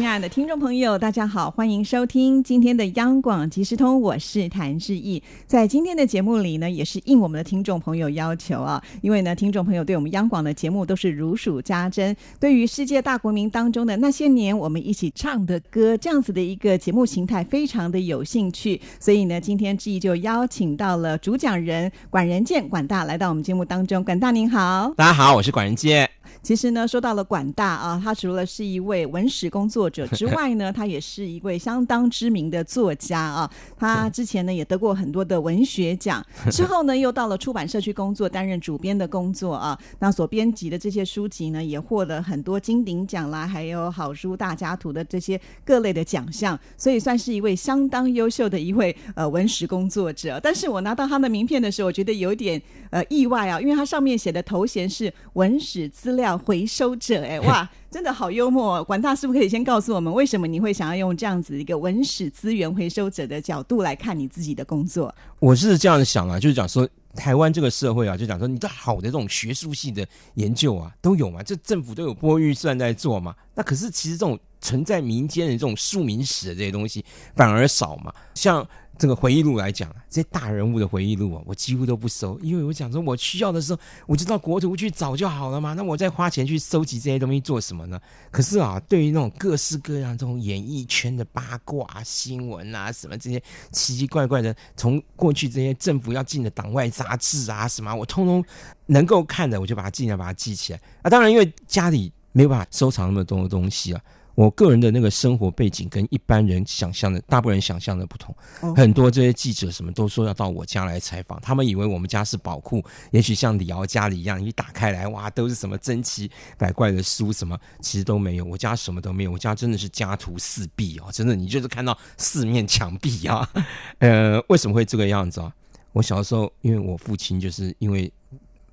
亲爱的听众朋友，大家好，欢迎收听今天的央广即时通，我是谭志毅。在今天的节目里呢，也是应我们的听众朋友要求啊，因为呢，听众朋友对我们央广的节目都是如数家珍，对于世界大国民当中的那些年我们一起唱的歌，这样子的一个节目形态，非常的有兴趣。所以呢，今天志毅就邀请到了主讲人管仁健管大来到我们节目当中。管大您好，大家好，我是管仁健。其实呢，说到了管大啊，他除了是一位文史工作者之外呢，他也是一位相当知名的作家啊。他之前呢也得过很多的文学奖，之后呢又到了出版社去工作，担任主编的工作啊。那所编辑的这些书籍呢，也获得很多金鼎奖啦，还有好书大家图的这些各类的奖项，所以算是一位相当优秀的一位呃文史工作者。但是我拿到他的名片的时候，我觉得有点呃意外啊，因为他上面写的头衔是文史资料。回收者，哎哇，真的好幽默！管大师傅可以先告诉我们，为什么你会想要用这样子一个文史资源回收者的角度来看你自己的工作？我是这样想啊，就是讲说台湾这个社会啊，就讲说你这好的这种学术系的研究啊，都有嘛，这政府都有拨预算在做嘛。那可是其实这种存在民间的这种庶民史的这些东西反而少嘛，像。这个回忆录来讲这些大人物的回忆录啊，我几乎都不收，因为我讲说，我需要的时候，我就到国图去找就好了嘛。那我再花钱去收集这些东西做什么呢？可是啊，对于那种各式各样这种演艺圈的八卦新闻啊，什么这些奇奇怪怪的，从过去这些政府要进的党外杂志啊，什么我通通能够看的，我就把它尽量把它记起来啊。当然，因为家里没有办法收藏那么多的东西啊。我个人的那个生活背景跟一般人想象的、大部分人想象的不同。很多这些记者什么都说要到我家来采访，他们以为我们家是宝库，也许像李敖家里一样，一打开来哇，都是什么珍奇百怪的书，什么其实都没有。我家什么都没有，我家真的是家徒四壁哦，真的，你就是看到四面墙壁啊。呃，为什么会这个样子啊？我小时候，因为我父亲就是因为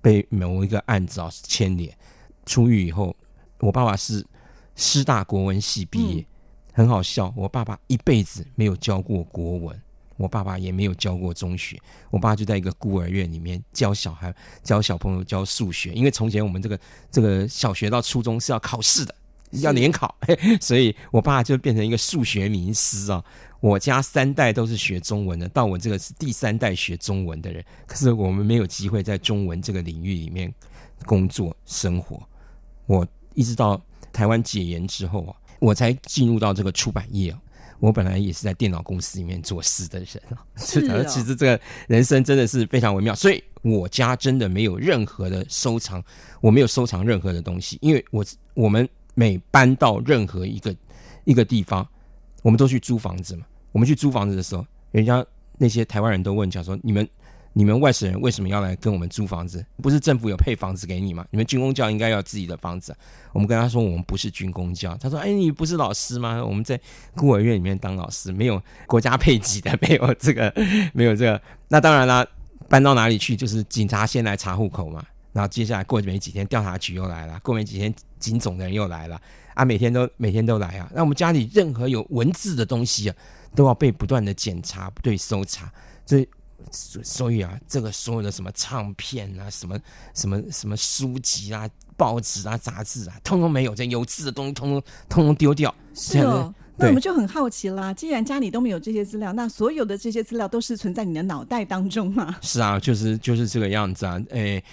被某一个案子啊牵连，出狱以后，我爸爸是。师大国文系毕业，很好笑。我爸爸一辈子没有教过国文，我爸爸也没有教过中学。我爸就在一个孤儿院里面教小孩、教小朋友教数学。因为从前我们这个这个小学到初中是要考试的，要联考，所以我爸就变成一个数学名师啊。我家三代都是学中文的，到我这个是第三代学中文的人。可是我们没有机会在中文这个领域里面工作生活。我一直到。台湾解严之后啊，我才进入到这个出版业啊。我本来也是在电脑公司里面做事的人啊，是的。其实这个人生真的是非常微妙，所以我家真的没有任何的收藏，我没有收藏任何的东西，因为我我们每搬到任何一个一个地方，我们都去租房子嘛。我们去租房子的时候，人家那些台湾人都问讲说你们。你们外省人为什么要来跟我们租房子？不是政府有配房子给你吗？你们军工教应该要自己的房子。我们跟他说，我们不是军工教。他说：“哎，你不是老师吗？我们在孤儿院里面当老师，没有国家配给的，没有这个，没有这个。那当然了，搬到哪里去，就是警察先来查户口嘛。然后接下来过没几天，调查局又来了，过没几天，警总的人又来了啊，每天都每天都来啊。那我们家里任何有文字的东西啊，都要被不断的检查、不对搜查，所以。所以啊，这个所有的什么唱片啊，什么什么什么书籍啊、报纸啊、杂志啊，通通没有，这有字的东西通通通通丢掉。是哦，那我们就很好奇啦。既然家里都没有这些资料，那所有的这些资料都是存在你的脑袋当中吗？是啊，就是就是这个样子啊，诶。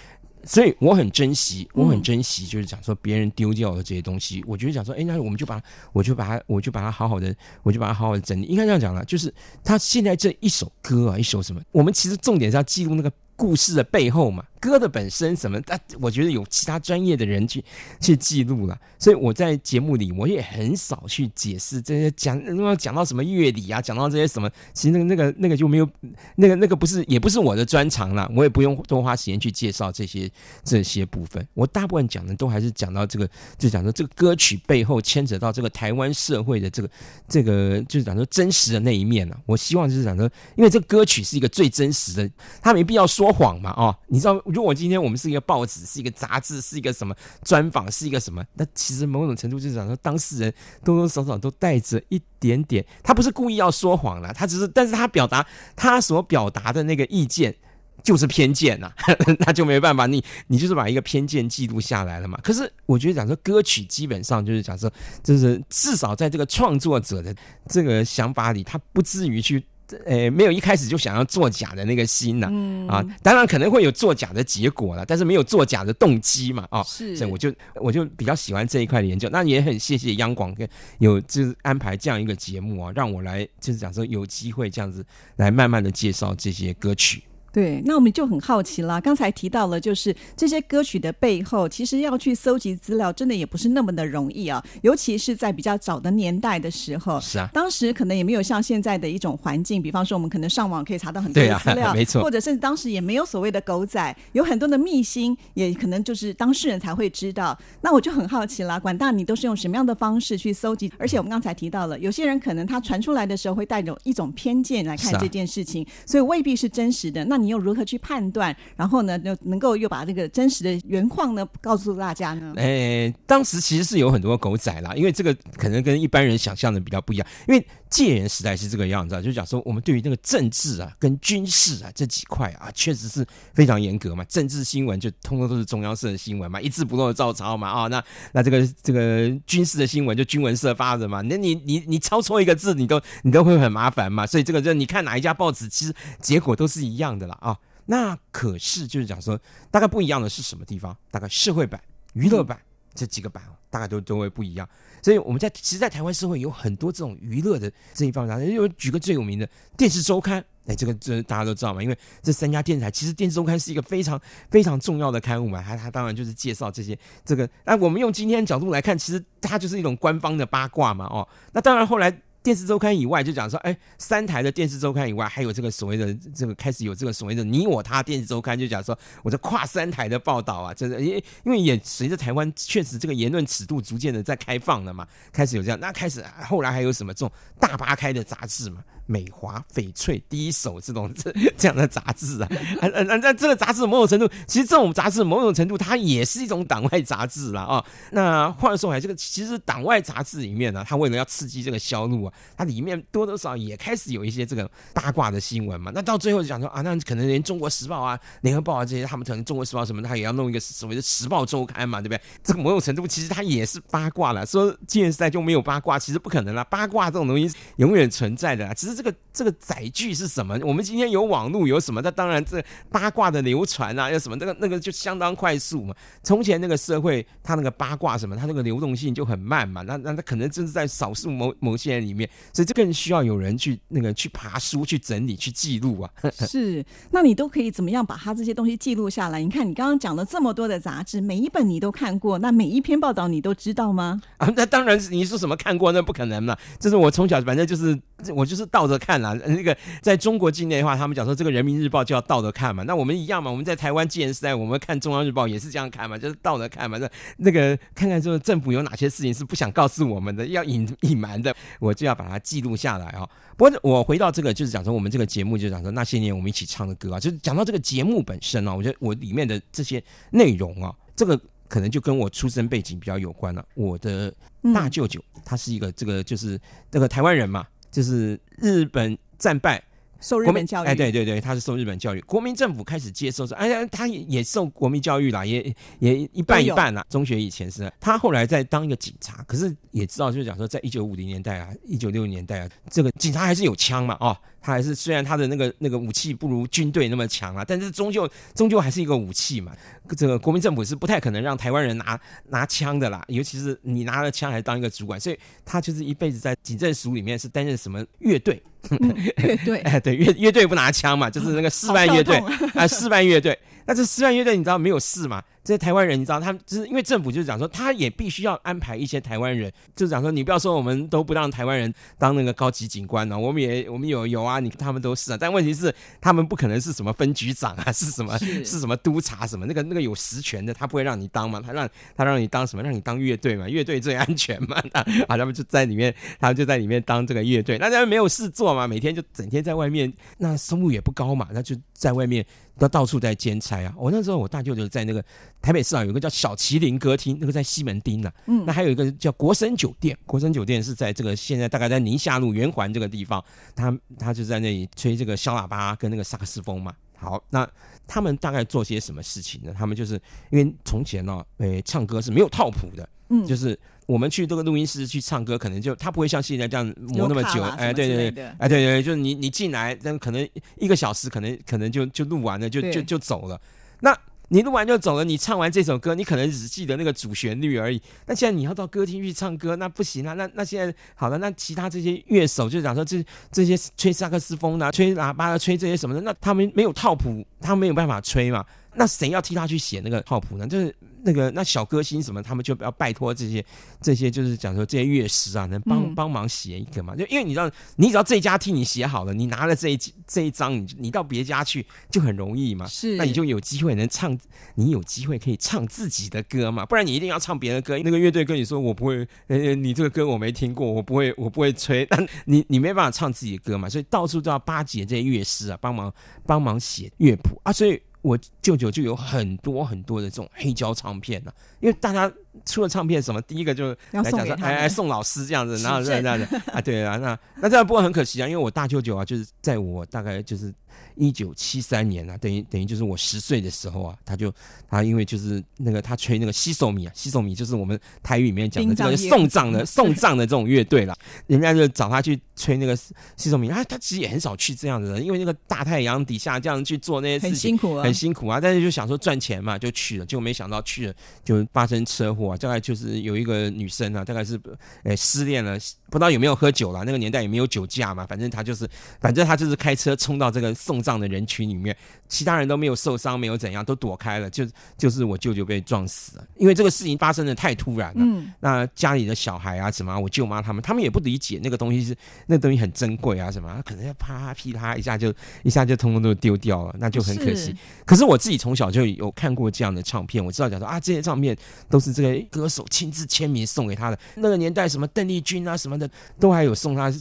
所以我很珍惜，我很珍惜，就是讲说别人丢掉的这些东西，我觉得讲说，哎，那我们就把，我就把它，我就把它好好的，我就把它好好的整理。应该这样讲了，就是他现在这一首歌啊，一首什么，我们其实重点是要记录那个故事的背后嘛。歌的本身什么？但我觉得有其他专业的人去去记录了，所以我在节目里我也很少去解释这些讲，如果讲到什么乐理啊，讲到这些什么，其实那个那个那个就没有，那个那个不是也不是我的专长了，我也不用多花时间去介绍这些这些部分。我大部分讲的都还是讲到这个，就讲说这个歌曲背后牵扯到这个台湾社会的这个这个，就是讲说真实的那一面了。我希望就是讲说，因为这歌曲是一个最真实的，他没必要。说谎嘛，哦，你知道，如果今天我们是一个报纸，是一个杂志，是一个什么专访，是一个什么，那其实某种程度就是讲说，当事人多多少少都带着一点点，他不是故意要说谎了，他只是，但是他表达他所表达的那个意见就是偏见呐，那就没办法，你你就是把一个偏见记录下来了嘛。可是我觉得讲说歌曲基本上就是讲说，就是至少在这个创作者的这个想法里，他不至于去。呃，没有一开始就想要作假的那个心呐，啊，当然可能会有作假的结果了，但是没有作假的动机嘛，啊，是，所以我就我就比较喜欢这一块的研究，那也很谢谢央广跟有就是安排这样一个节目啊，让我来就是讲说有机会这样子来慢慢的介绍这些歌曲。对，那我们就很好奇了。刚才提到了，就是这些歌曲的背后，其实要去搜集资料，真的也不是那么的容易啊。尤其是在比较早的年代的时候，是啊，当时可能也没有像现在的一种环境，比方说我们可能上网可以查到很多的资料，没错，或者甚至当时也没有所谓的狗仔，有很多的秘辛，也可能就是当事人才会知道。那我就很好奇了，管大你都是用什么样的方式去搜集？而且我们刚才提到了，有些人可能他传出来的时候会带着一种偏见来看这件事情，所以未必是真实的。那你你又如何去判？断，然后呢，又能够又把这个真实的原况呢告诉大家呢？诶，当时其实是有很多狗仔啦，因为这个可能跟一般人想象的比较不一样。因为戒严时代是这个样子啊，就讲说我们对于那个政治啊、跟军事啊这几块啊，确实是非常严格嘛。政治新闻就通通都是中央社的新闻嘛，一字不漏的照抄嘛。啊，那那这个这个军事的新闻就军文社发的嘛。那你你你抄错一个字，你都你都会很麻烦嘛。所以这个就你看哪一家报纸，其实结果都是一样的啦。啊。那可是就是讲说，大概不一样的是什么地方？大概社会版、娱乐版这几个版，大概都都会不一样。所以我们在其实，在台湾社会有很多这种娱乐的这一方面，因为举个最有名的电视周刊，哎，这个这大家都知道嘛，因为这三家电视台其实电视周刊是一个非常非常重要的刊物嘛，它它当然就是介绍这些这个。那我们用今天角度来看，其实它就是一种官方的八卦嘛，哦，那当然后来。电视周刊以外，就讲说，哎，三台的电视周刊以外，还有这个所谓的这个开始有这个所谓的你我他电视周刊，就讲说，我这跨三台的报道啊，真的，因因为也随着台湾确实这个言论尺度逐渐的在开放了嘛，开始有这样，那开始后来还有什么这种大八开的杂志嘛。美华翡翠第一手这种这这样的杂志啊，啊啊那这个杂志某种程度，其实这种杂志某种程度它也是一种党外杂志了啊。那话说回来，这个其实党外杂志里面呢，它为了要刺激这个销路啊，它里面多多少少也开始有一些这个八卦的新闻嘛。那到最后就讲说啊，那可能连中国时报啊、联合报啊这些，他们可能中国时报什么，他也要弄一个所谓的时报周刊嘛，对不对？这个某种程度其实它也是八卦了。说现在就没有八卦，其实不可能啦。八卦这种东西永远存在的，只是。这个这个载具是什么？我们今天有网络，有什么？那当然，这八卦的流传啊，有什么？那个那个就相当快速嘛。从前那个社会，它那个八卦什么，它那个流动性就很慢嘛。那那那可能就是在少数某某些人里面，所以这更需要有人去那个去爬书、去整理、去记录啊。是，那你都可以怎么样把它这些东西记录下来？你看，你刚刚讲了这么多的杂志，每一本你都看过，那每一篇报道你都知道吗？啊，那当然是你说什么看过，那不可能嘛。就是我从小反正就是我就是到。倒着看啦，那个在中国境内的话，他们讲说这个人民日报就要倒着看嘛。那我们一样嘛，我们在台湾既然是在我们看中央日报也是这样看嘛，就是倒着看嘛。那那个看看说政府有哪些事情是不想告诉我们的，要隐隐瞒的，我就要把它记录下来啊。不过我回到这个，就是讲说我们这个节目，就讲说那些年我们一起唱的歌啊，就是讲到这个节目本身啊，我觉得我里面的这些内容啊，这个可能就跟我出生背景比较有关了。我的大舅舅他是一个这个就是那个台湾人嘛。就是日本战败，受日本教育，哎，对对对，他是受日本教育，国民政府开始接受说，哎呀，他也也受国民教育啦，也也一半一半啦。中学以前是，他后来在当一个警察，可是也知道，就是讲说，在一九五零年代啊，一九六零年代啊，这个警察还是有枪嘛，哦。他还是虽然他的那个那个武器不如军队那么强啊，但是终究终究还是一个武器嘛。这个国民政府是不太可能让台湾人拿拿枪的啦，尤其是你拿了枪还当一个主管，所以他就是一辈子在警政署里面是担任什么乐队？乐队？哎，对，乐乐队不拿枪嘛，就是那个示范乐队啊，示范乐队。那这示范乐队你知道没有事嘛？这些台湾人，你知道，他们就是因为政府就是讲说，他也必须要安排一些台湾人，就是讲说，你不要说我们都不让台湾人当那个高级警官呢，我们也我们有有啊，你他们都是啊，但问题是他们不可能是什么分局长啊，是什么 是。什么督察什么那个那个有实权的，他不会让你当嘛，他让他让你当什么，让你当乐队嘛，乐队最安全嘛，啊，他们就在里面，他们就在里面当这个乐队，那他们没有事做嘛，每天就整天在外面，那收入也不高嘛，那就在外面都到处在兼差啊。我那时候我大舅舅在那个台北市啊，有一个叫小麒麟歌厅，那个在西门町呐、嗯那还有一个叫国生酒店，国生酒店是在这个现在大概在宁夏路圆环这个地方，他他就在那里吹这个小喇叭跟那个萨克斯风嘛。好，那他们大概做些什么事情呢？他们就是因为从前呢、诶、唱歌是没有套谱的，嗯就是我们去这个录音室去唱歌，可能就他不会像现在这样磨那么久，哎，对对对，哎，对对，就是你你进来，但可能一个小时，可能可能就就录完了，就就就走了。那你录完就走了，你唱完这首歌，你可能只记得那个主旋律而已。那现在你要到歌厅去唱歌，那不行啊。那那现在好了，那其他这些乐手就讲说这这些吹萨克斯风的、吹喇叭的、吹这些什么的，那他们没有套谱，他们没有办法吹嘛。那谁要替他去写那个套谱呢？就是那个那小歌星什么，他们就要拜托这些这些，就是讲说这些乐师啊，能帮嗯帮忙写一个嘛？就因为你知道，你只要这一家替你写好了，你拿了这一这一张，你你到别家去就很容易嘛。是，那你就有机会能唱，你有机会可以唱自己的歌嘛，不然你一定要唱别的歌。那个乐队跟你说我不会，呃，你这个歌我没听过，我不会，我不会吹，但你你没办法唱自己的歌嘛，所以到处都要巴结这些乐师啊，帮忙帮忙写乐谱啊，所以我舅舅就有很多很多的这种黑胶唱片呢、因为大家出了唱片什么，第一个就要来讲说，哎哎，宋老师这样子，然后这样这样子啊，对啊，那那这样不过很可惜啊，因为我大舅舅啊，就是在我大概就是一九七三年啊，等于等于就是我十岁的时候啊，他就他因为就是那个他吹那个西手米啊，西手米就是我们台语里面讲的这个送葬的送葬的这种乐队啦，人家就找他去吹那个西手米，他他其实也很少去这样子的，因为那个大太阳底下这样去做那些很事情。辛苦啊，很辛苦啊，但是就想说赚钱嘛，就去了，结果没想到去了就发生车祸、啊，大概就是有一个女生啊，大概是呃失恋了，不知道有没有喝酒啦，那个年代也没有酒驾嘛，反正他就是，反正他就是开车冲到这个送葬的人群里面，其他人都没有受伤，没有怎样，都躲开了，就就是我舅舅被撞死了，因为这个事情发生的太突然了。嗯，那家里的小孩啊，什么啊我舅妈他们，他们也不理解那个东西是那个东西很珍贵啊，什么啊可能要啪噼啪一下就一下就通通都丢掉了，那就很可惜是。可是我自己从小就有看过这样的唱片，我知道讲说啊，这些唱片都是这个歌手亲自签名送给他的。那个年代什么邓丽君啊什么的，都还有送他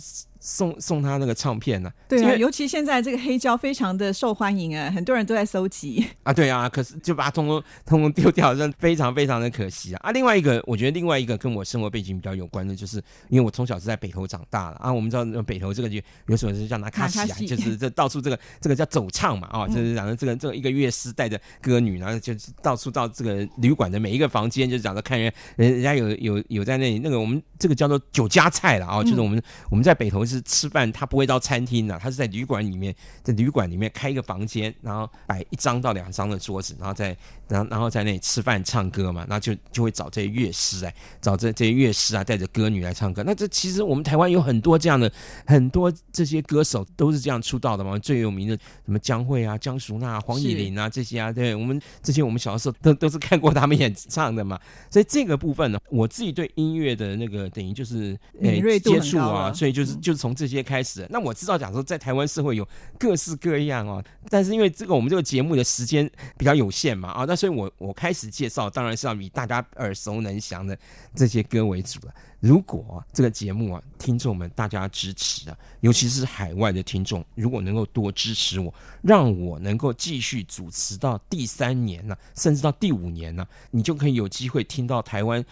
送送他那个唱片呢、对啊，因为尤其现在这个黑胶非常的受欢迎啊，很多人都在搜集。啊，对啊，可是就把它通通通通丢掉，真的非常非常的可惜啊！啊，另外一个，我觉得另外一个跟我生活背景比较有关的，就是因为我从小是在北投长大了啊。我们知道北投这个就有什么是叫拿卡西啊，西就是这到处这个这个叫走唱嘛啊，就是讲的这个这个一个乐师带着歌女，然后就是到处到这个旅馆的每一个房间，就是讲说看人人人家有有有在那里那个我们这个叫做酒家菜了啊，就是我们我们在北投是吃饭，他不会到餐厅的，他是在旅馆里面，在旅馆里面开一个房间，然后摆一张到两张的桌子，然后在然后然后在那里吃饭唱歌嘛，那就就会找这些乐师来，找这这些乐师啊，带着歌女来唱歌。那这其实我们台湾有很多这样的很多这些歌手都是这样出道的嘛，最有名的什么江蕙啊、江淑娜、黄以玲啊这些啊，对我们这些我们小的时候都都是看过他们演唱的嘛。所以这个部分呢，我自己对音乐的那个等于就是呃敏锐度接触啊，所以就是嗯就是从这些开始。那我知道，假如说在台湾社会有各式各样哦，但是因为这个我们这个节目的时间比较有限嘛啊，那所以我我开始介绍当然是要以大家耳熟能详的这些歌为主了。如果、啊、这个节目啊，听众们大家支持啊，尤其是海外的听众，如果能够多支持我，让我能够继续主持到第三年呢、甚至到第五年呢、你就可以有机会听到台湾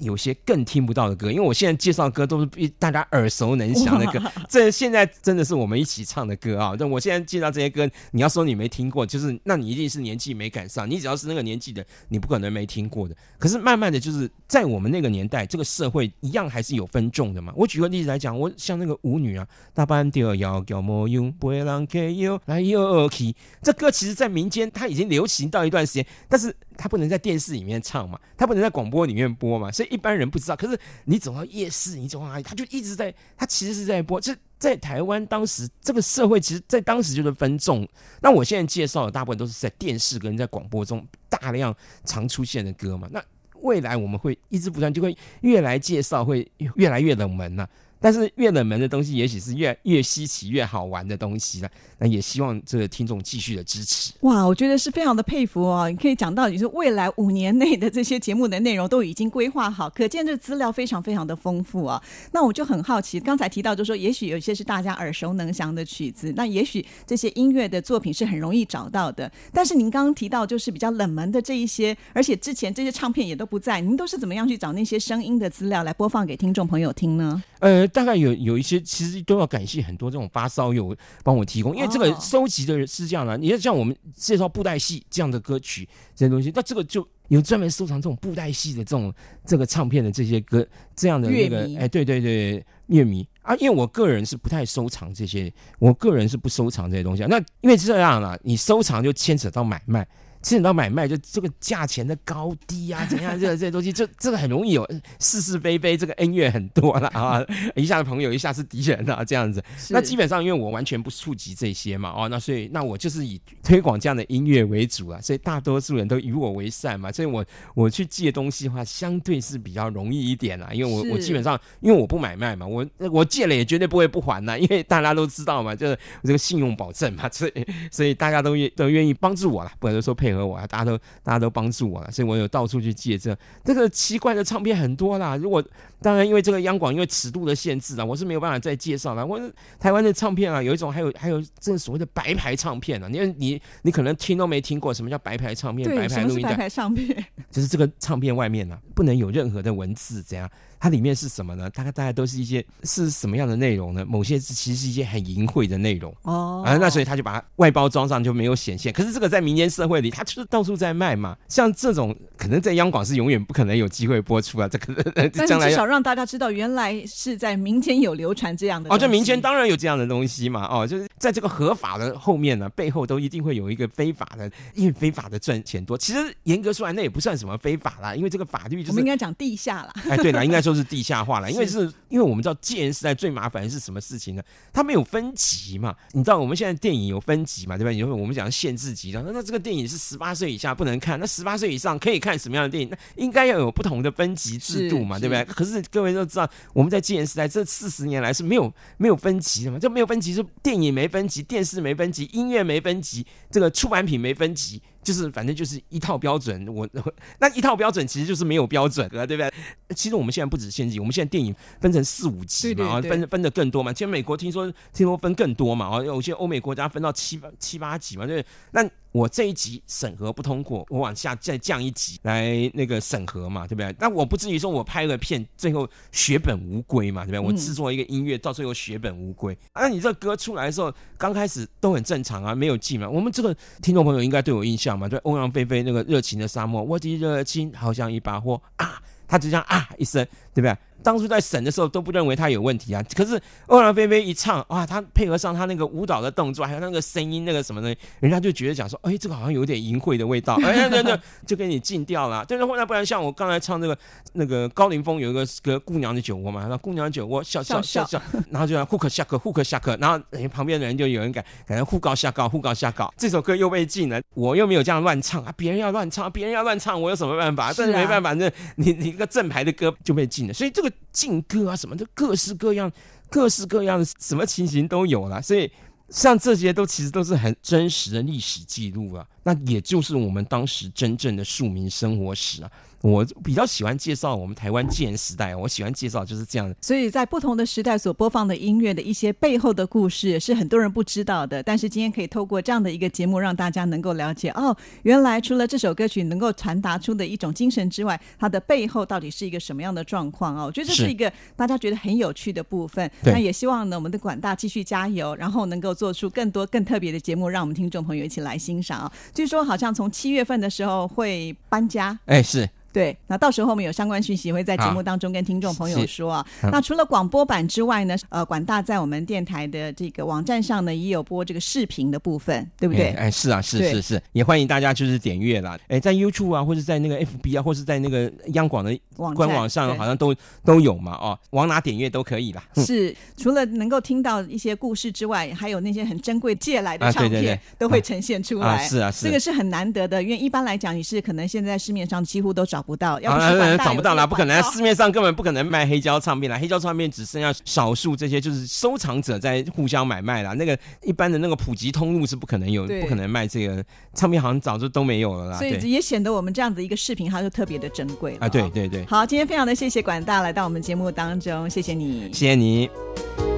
有些更听不到的歌，因为我现在介绍的歌都是比大家耳熟能详的歌，这现在真的是我们一起唱的歌啊！那我现在介绍这些歌，你要说你没听过，就是那你一定是年纪没赶上。你只要是那个年纪的，你不可能没听过的。可是慢慢的就是在我们那个年代，这个社会一样还是有分众的嘛。我举个例子来讲，我像那个舞女啊，大班调要叫莫用，不会让 K 又来又去。这歌其实在民间它已经流行到一段时间，但是它不能在电视里面唱嘛，它不能在广播里面播嘛，所以一般人不知道。可是你走到夜市，你走到哪里，它就一直在，它其实是在播。这在台湾当时这个社会，其实在当时就是分众。那我现在介绍的大部分都是在电视跟在广播中大量常出现的歌嘛。那未来我们会一直不断，就会越来介绍会越来越冷门了、但是越冷门的东西，也许是越越稀奇、越好玩的东西了。那也希望这个听众继续的支持。哇，我觉得是非常的佩服哦！你可以讲到，你说未来五年内的这些节目的内容都已经规划好，可见这资料非常非常的丰富啊。那我就很好奇，刚才提到就说，也许有些是大家耳熟能详的曲子，那也许这些音乐的作品是很容易找到的。但是您刚刚提到就是比较冷门的这一些，而且之前这些唱片也都不在，您都是怎么样去找那些声音的资料来播放给听众朋友听呢？呃，大概有有一些，其实都要感谢很多这种发烧友帮我提供，因为这个收集的人是这样的，你要像我们介绍布袋戏这样的歌曲这些东西，那这个就有专门收藏这种布袋戏的这种这个唱片的这些歌，这样的那个，哎，对对对，乐迷。啊，因为我个人是不太收藏这些，我个人是不收藏这些东西，那因为这样啊，你收藏就牵扯到买卖。牵扯到买卖，就这个价钱的高低啊，怎样？这这些东西，这这个很容易有是是非非，这个恩怨很多了啊，一下子朋友，一下是敌人啊，这样子。那基本上，因为我完全不触及这些嘛，哦，那所以那我就是以推广这样的音乐为主啊，所以大多数人都与我为善嘛，所以我我去借东西的话，相对是比较容易一点啦，因为我我基本上因为我不买卖嘛，我我借了也绝对不会不还呐，因为大家都知道嘛，就是这个信用保证嘛，所以所以大家都愿都愿意帮助我了，不能说配合。和我啊，大家都大家都帮助我了，所以我有到处去借这这个奇怪的唱片很多啦。如果当然因为这个央广因为尺度的限制啊，我是没有办法再介绍了。我台湾的唱片啊，有一种还有还有这所谓的白牌唱片啊，因为你你可能听都没听过什么叫白牌唱片，白牌录音带唱片，就是这个唱片外面呢不能有任何的文字，怎样？它里面是什么呢？大概大概都是一些是什么样的内容呢？某些其实是一些很淫秽的内容哦啊，那所以他就把它外包装上就没有显现。可是这个在民间社会里，它就是到处在卖嘛。像这种可能在央广是永远不可能有机会播出啊。这个但 至少让大家知道，原来是在民间有流传这样的哦。这民间当然有这样的东西嘛。哦，就是在这个合法的后面呢，背后都一定会有一个非法的，因为非法的赚钱多。其实严格说来，那也不算什么非法啦，因为这个法律就是我们应该讲地下啦。哎，对了，应该说。是地下化了，因为是因为我们知道戒严时代最麻烦的是什么事情呢？它没有分级嘛。你知道我们现在电影有分级嘛？对吧？因为我们讲限制级的，那那这个电影是十八岁以下不能看，那十八岁以上可以看什么样的电影？那应该要有不同的分级制度嘛？对不对？可是各位都知道，我们在戒严时代这四十年来是没有没有分级的嘛？就没有分级，是电影没分级，电视没分级，音乐没分级，这个出版品没分级。就是反正就是一套标准，我 那一套标准其实就是没有标准啊，对不对？其实我们现在不止限级，我们现在电影分成四五级嘛，分分的更多嘛。其实美国听说听说分更多嘛，啊，有些欧美国家分到七八七八级嘛，对。那我这一级审核不通过，我往下再降一级来那个审核嘛，对不对？那我不至于说我拍了片最后血本无归嘛，对不对？我制作一个音乐到最后血本无归，那你这歌出来的时候刚开始都很正常啊，没有记嘛。我们这个听众朋友应该对我印象嘛，对欧阳菲菲那个热情的沙漠，我的热情好像一把火啊，他就这样啊一声，对不对？当初在审的时候都不认为他有问题啊，可是欧阳菲菲一唱哇，他配合上他那个舞蹈的动作，还有那个声音那个什么的，人家就觉得讲说，哎，这个好像有点淫秽的味道，哎，对对，就给你禁掉了。对对，后来不然像我刚才唱这个那个高凌风有一个个姑娘的酒窝嘛，那姑娘酒窝笑笑笑笑，然后就呼克下课呼克下课，然后旁边的人就有人改改成呼高下高呼高下高，这首歌又被禁了，我又没有这样乱唱啊，别人要乱唱，别人要乱唱，我有什么办法？但是没办法，那你你一个正牌的歌就被禁所以这个。劲歌啊，什么的，各式各样、各式各样的什么情形都有了，所以像这些都其实都是很真实的历史记录啊，那也就是我们当时真正的庶民生活史啊。我比较喜欢介绍我们台湾戒严时代，我喜欢介绍就是这样。所以在不同的时代所播放的音乐的一些背后的故事，是很多人不知道的。但是今天可以透过这样的一个节目，让大家能够了解哦，原来除了这首歌曲能够传达出的一种精神之外，它的背后到底是一个什么样的状况啊？我觉得这是一个大家觉得很有趣的部分。那也希望呢，我们的广大继续加油，然后能够做出更多更特别的节目，让我们听众朋友一起来欣赏啊。据说好像从七月份的时候会搬家，哎，是。对，那到时候我们有相关讯息会在节目当中跟听众朋友说啊。那除了广播版之外呢，呃，广大在我们电台的这个网站上呢，也有播这个视频的部分，对不对？哎，是啊，是是是，也欢迎大家就是点阅啦。哎，在 YouTube 啊，或者在那个 FB 啊，或是在那个央广的官网上，好像都都有嘛，哦，往哪点阅都可以啦。是，除了能够听到一些故事之外，还有那些很珍贵借来的唱片都会呈现出来。是啊，是这个是很难得的，因为一般来讲，你是可能现在市面上几乎都找。不到，要不啊是管大找不到啦，不可能，市面上根本不可能卖黑胶唱片啦，黑胶唱片只剩下少数这些就是收藏者在互相买卖啦，那个一般的那个普及通路是不可能有，不可能卖这个唱片，好像早就都没有了啦，所以，也显得我们这样子一个视频，它就特别的珍贵啊，对哦。对对，好，今天非常的谢谢管大来到我们节目当中，谢谢你。谢谢你。